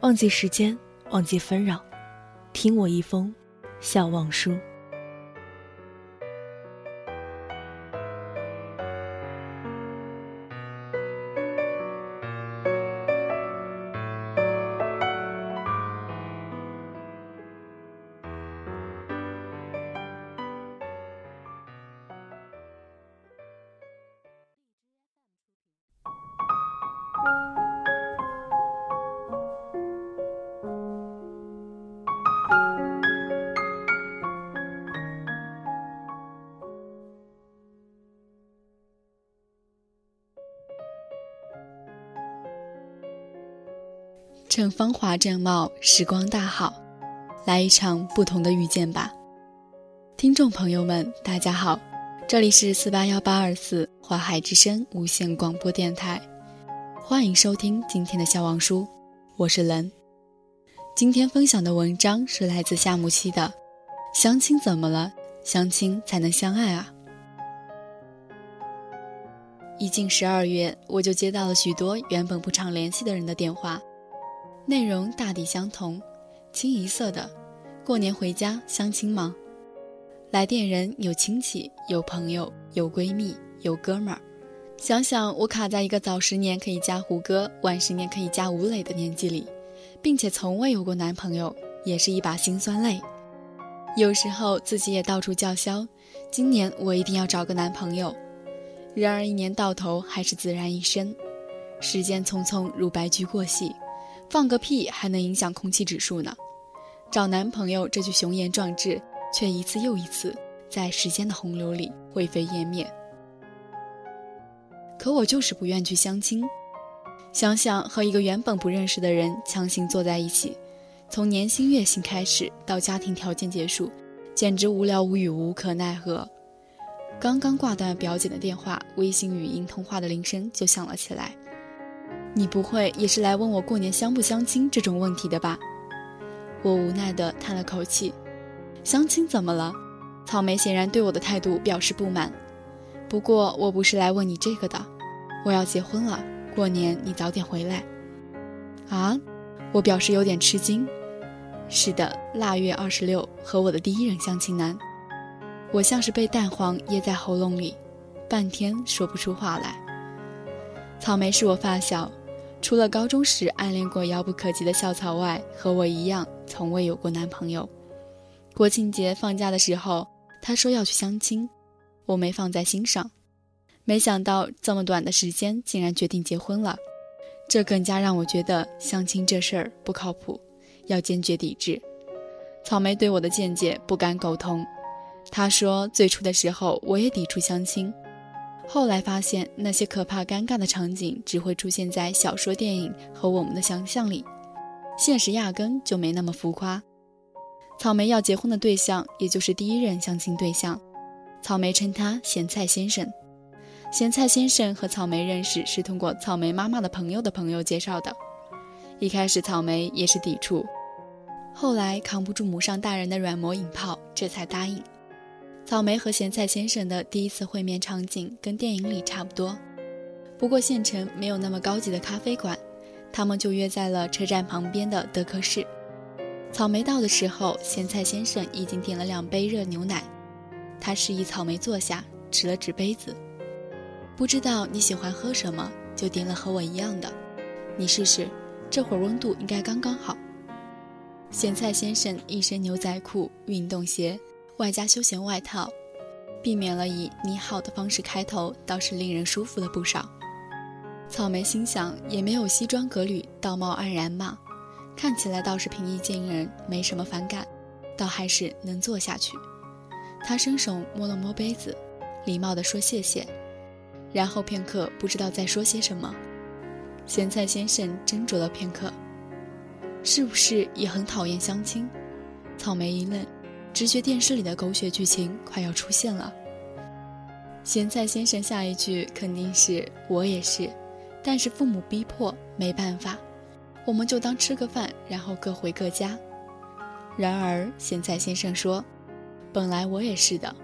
忘记时间，忘记纷扰，听我一封笑忘书。趁芳华正茂，时光大好，来一场不同的遇见吧。听众朋友们，大家好，这里是四八幺八二四华海之声无线广播电台，欢迎收听今天的笑忘书，我是冷。今天分享的文章是来自夏木七的《相亲怎么了？相亲才能相爱啊》。一进十二月，我就接到了许多原本不常联系的人的电话。内容大抵相同，清一色的。过年回家相亲吗？来电人有亲戚，有朋友，有闺蜜，有哥们儿。想想我卡在一个早十年可以加胡歌，晚十年可以加吴磊的年纪里，并且从未有过男朋友，也是一把辛酸泪。有时候自己也到处叫嚣，今年我一定要找个男朋友。然而一年到头还是孑然一身，时间匆匆如白驹过隙。放个屁还能影响空气指数呢？找男朋友这句雄言壮志，却一次又一次在时间的洪流里灰飞烟灭。可我就是不愿去相亲。想想和一个原本不认识的人强行坐在一起，从年薪月薪开始到家庭条件结束，简直无聊无语无可奈何。刚刚挂断表姐的电话，微信语音通话的铃声就响了起来。你不会也是来问我过年相不相亲这种问题的吧？我无奈地叹了口气。相亲怎么了？草莓显然对我的态度表示不满。不过我不是来问你这个的，我要结婚了，过年你早点回来。啊？我表示有点吃惊。是的，腊月二十六和我的第一任相亲男。我像是被蛋黄噎在喉咙里，半天说不出话来。草莓是我发小。除了高中时暗恋过遥不可及的校草外，和我一样从未有过男朋友。国庆节放假的时候，他说要去相亲，我没放在心上。没想到这么短的时间，竟然决定结婚了，这更加让我觉得相亲这事儿不靠谱，要坚决抵制。草莓对我的见解不敢苟同，他说最初的时候我也抵触相亲。后来发现，那些可怕、尴尬的场景只会出现在小说、电影和我们的想象里，现实压根就没那么浮夸。草莓要结婚的对象，也就是第一任相亲对象，草莓称他“咸菜先生”。咸菜先生和草莓认识是通过草莓妈妈的朋友的朋友介绍的。一开始，草莓也是抵触，后来扛不住母上大人的软磨硬泡，这才答应。草莓和咸菜先生的第一次会面场景跟电影里差不多，不过县城没有那么高级的咖啡馆，他们就约在了车站旁边的德克士。草莓到的时候，咸菜先生已经点了两杯热牛奶，他示意草莓坐下，指了指杯子，不知道你喜欢喝什么，就点了和我一样的，你试试，这会儿温度应该刚刚好。咸菜先生一身牛仔裤、运动鞋。外加休闲外套，避免了以“你好”的方式开头，倒是令人舒服了不少。草莓心想，也没有西装革履、道貌岸然嘛，看起来倒是平易近人，没什么反感，倒还是能坐下去。他伸手摸了摸杯子，礼貌地说谢谢，然后片刻不知道在说些什么。咸菜先生斟酌了片刻，是不是也很讨厌相亲？草莓一愣，直觉电视里的狗血剧情快要出现了。咸菜先生下一句肯定是我也是，但是父母逼迫，没办法，我们就当吃个饭，然后各回各家。然而咸菜先生说，本来我也是的，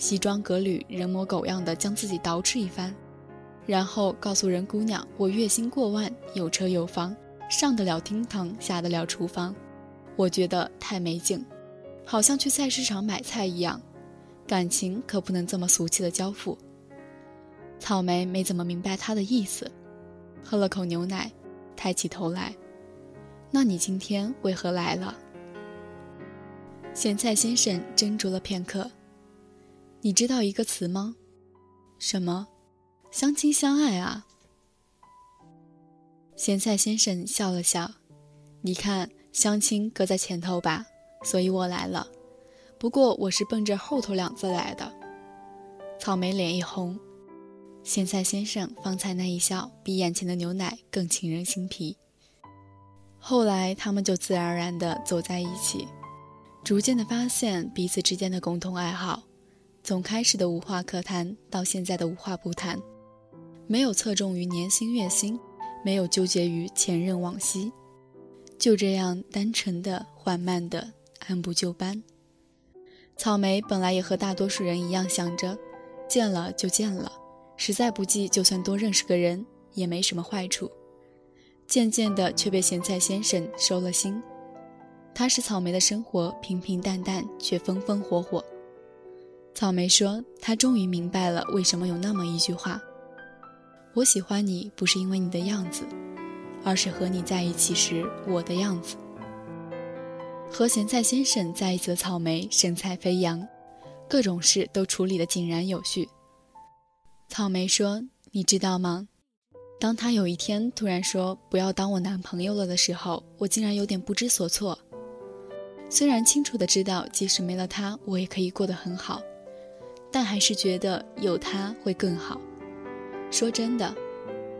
西装革履、人模狗样的将自己捯饬一番，然后告诉人姑娘我月薪过万，有车有房，上得了厅堂，下得了厨房。我觉得太没劲，好像去菜市场买菜一样，感情可不能这么俗气的交付。草莓没怎么明白他的意思，喝了口牛奶，抬起头来：“那你今天为何来了？”咸菜先生斟酌了片刻：“你知道一个词吗？什么？相亲相爱啊？”咸菜先生笑了笑：“你看。”相亲搁在前头吧，所以我来了。不过我是奔着后头两字来的。草莓脸一红，咸菜先生方才那一笑，比眼前的牛奶更沁人心脾。后来他们就自然而然地走在一起，逐渐地发现彼此之间的共同爱好，从开始的无话可谈到现在的无话不谈，没有侧重于年薪月薪，没有纠结于前任往昔。就这样单纯的、缓慢的、按部就班。草莓本来也和大多数人一样想着，见了就见了，实在不济就算多认识个人也没什么坏处。渐渐的却被咸菜先生收了心，他使草莓的生活平平淡淡却风风火火。草莓说：“他终于明白了为什么有那么一句话：我喜欢你不是因为你的样子。”而是和你在一起时我的样子。和咸菜先生在一起的草莓神采飞扬，各种事都处理得井然有序。草莓说：“你知道吗？当他有一天突然说不要当我男朋友了的时候，我竟然有点不知所措。虽然清楚的知道即使没了他我也可以过得很好，但还是觉得有他会更好。说真的。”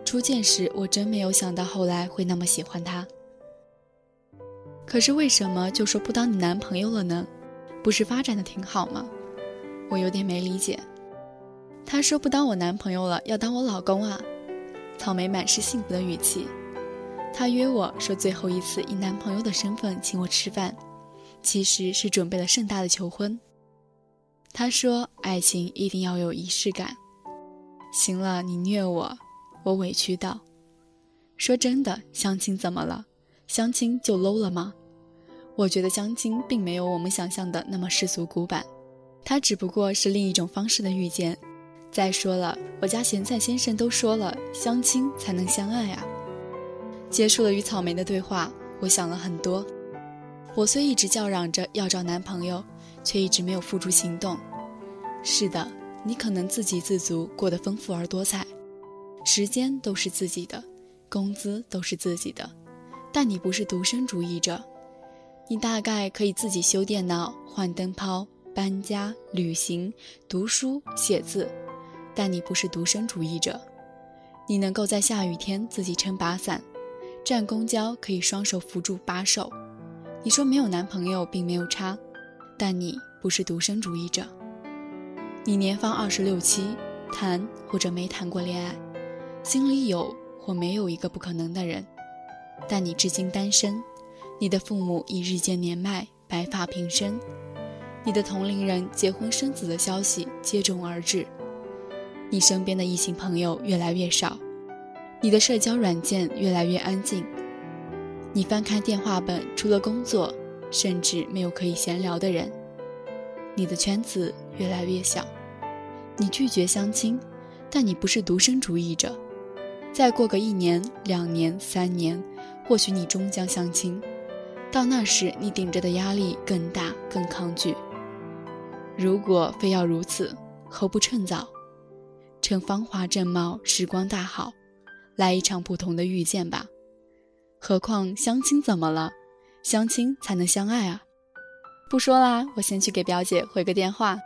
初见时，我真没有想到后来会那么喜欢他。可是为什么就说不当你男朋友了呢？不是发展的挺好吗？我有点没理解。他说不当我男朋友了，要当我老公啊！草莓满是幸福的语气。他约我说最后一次以男朋友的身份请我吃饭，其实是准备了盛大的求婚。他说爱情一定要有仪式感。行了，你虐我。我委屈道：“说真的，相亲怎么了？相亲就 low 了吗？我觉得相亲并没有我们想象的那么世俗古板，它只不过是另一种方式的遇见。再说了，我家咸菜先生都说了，相亲才能相爱啊。”结束了与草莓的对话，我想了很多。我虽一直叫嚷着要找男朋友，却一直没有付诸行动。是的，你可能自给自足，过得丰富而多彩。时间都是自己的，工资都是自己的，但你不是独身主义者。你大概可以自己修电脑、换灯泡、搬家、旅行、读书、写字，但你不是独身主义者。你能够在下雨天自己撑把伞，站公交可以双手扶住把手。你说没有男朋友并没有差，但你不是独身主义者。你年方二十六七，谈或者没谈过恋爱。心里有或没有一个不可能的人，但你至今单身，你的父母已日渐年迈，白发平生，你的同龄人结婚生子的消息接踵而至，你身边的异性朋友越来越少，你的社交软件越来越安静，你翻开电话本，除了工作，甚至没有可以闲聊的人，你的圈子越来越小，你拒绝相亲，但你不是独身主义者。再过个一年、两年、三年，或许你终将相亲，到那时你顶着的压力更大、更抗拒。如果非要如此，何不趁早，趁芳华正茂、时光大好，来一场不同的遇见吧？何况相亲怎么了？相亲才能相爱啊！不说啦，我先去给表姐回个电话。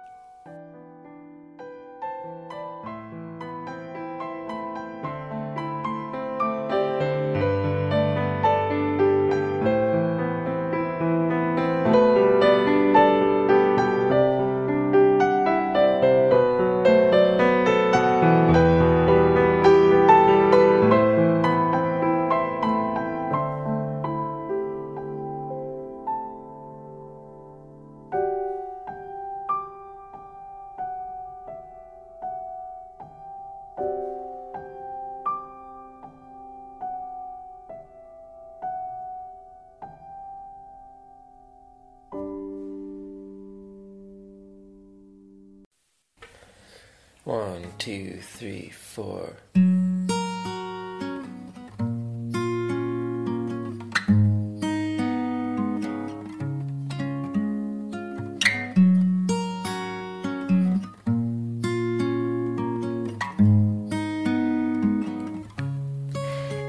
One, two, three, four.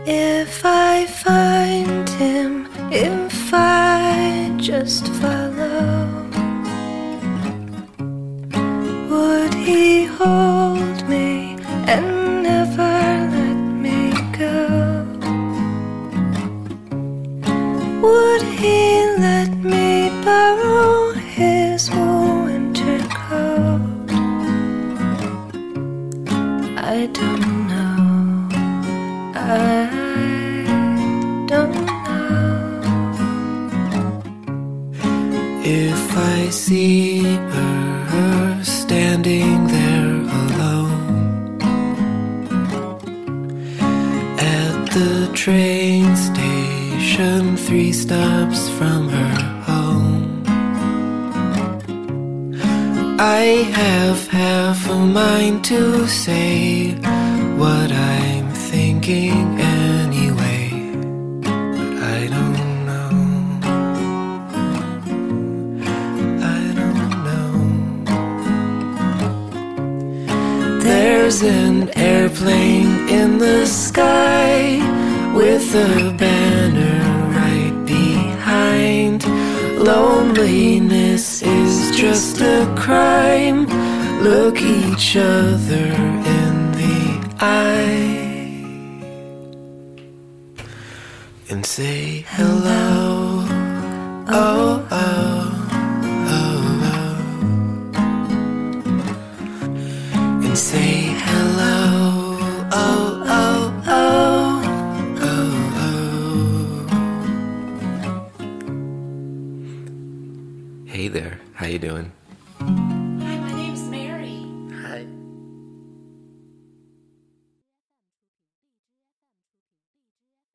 If I find him, if I just follow, I don't know. I don't know. If I see her standing there alone at the train station, three stops from her I have half a mind to say what I'm thinking anyway, but I don't know. I don't know. There's an airplane in the sky with a banner right behind. Loneliness is just a crime. Look each other in the eye and say hello. Oh, oh,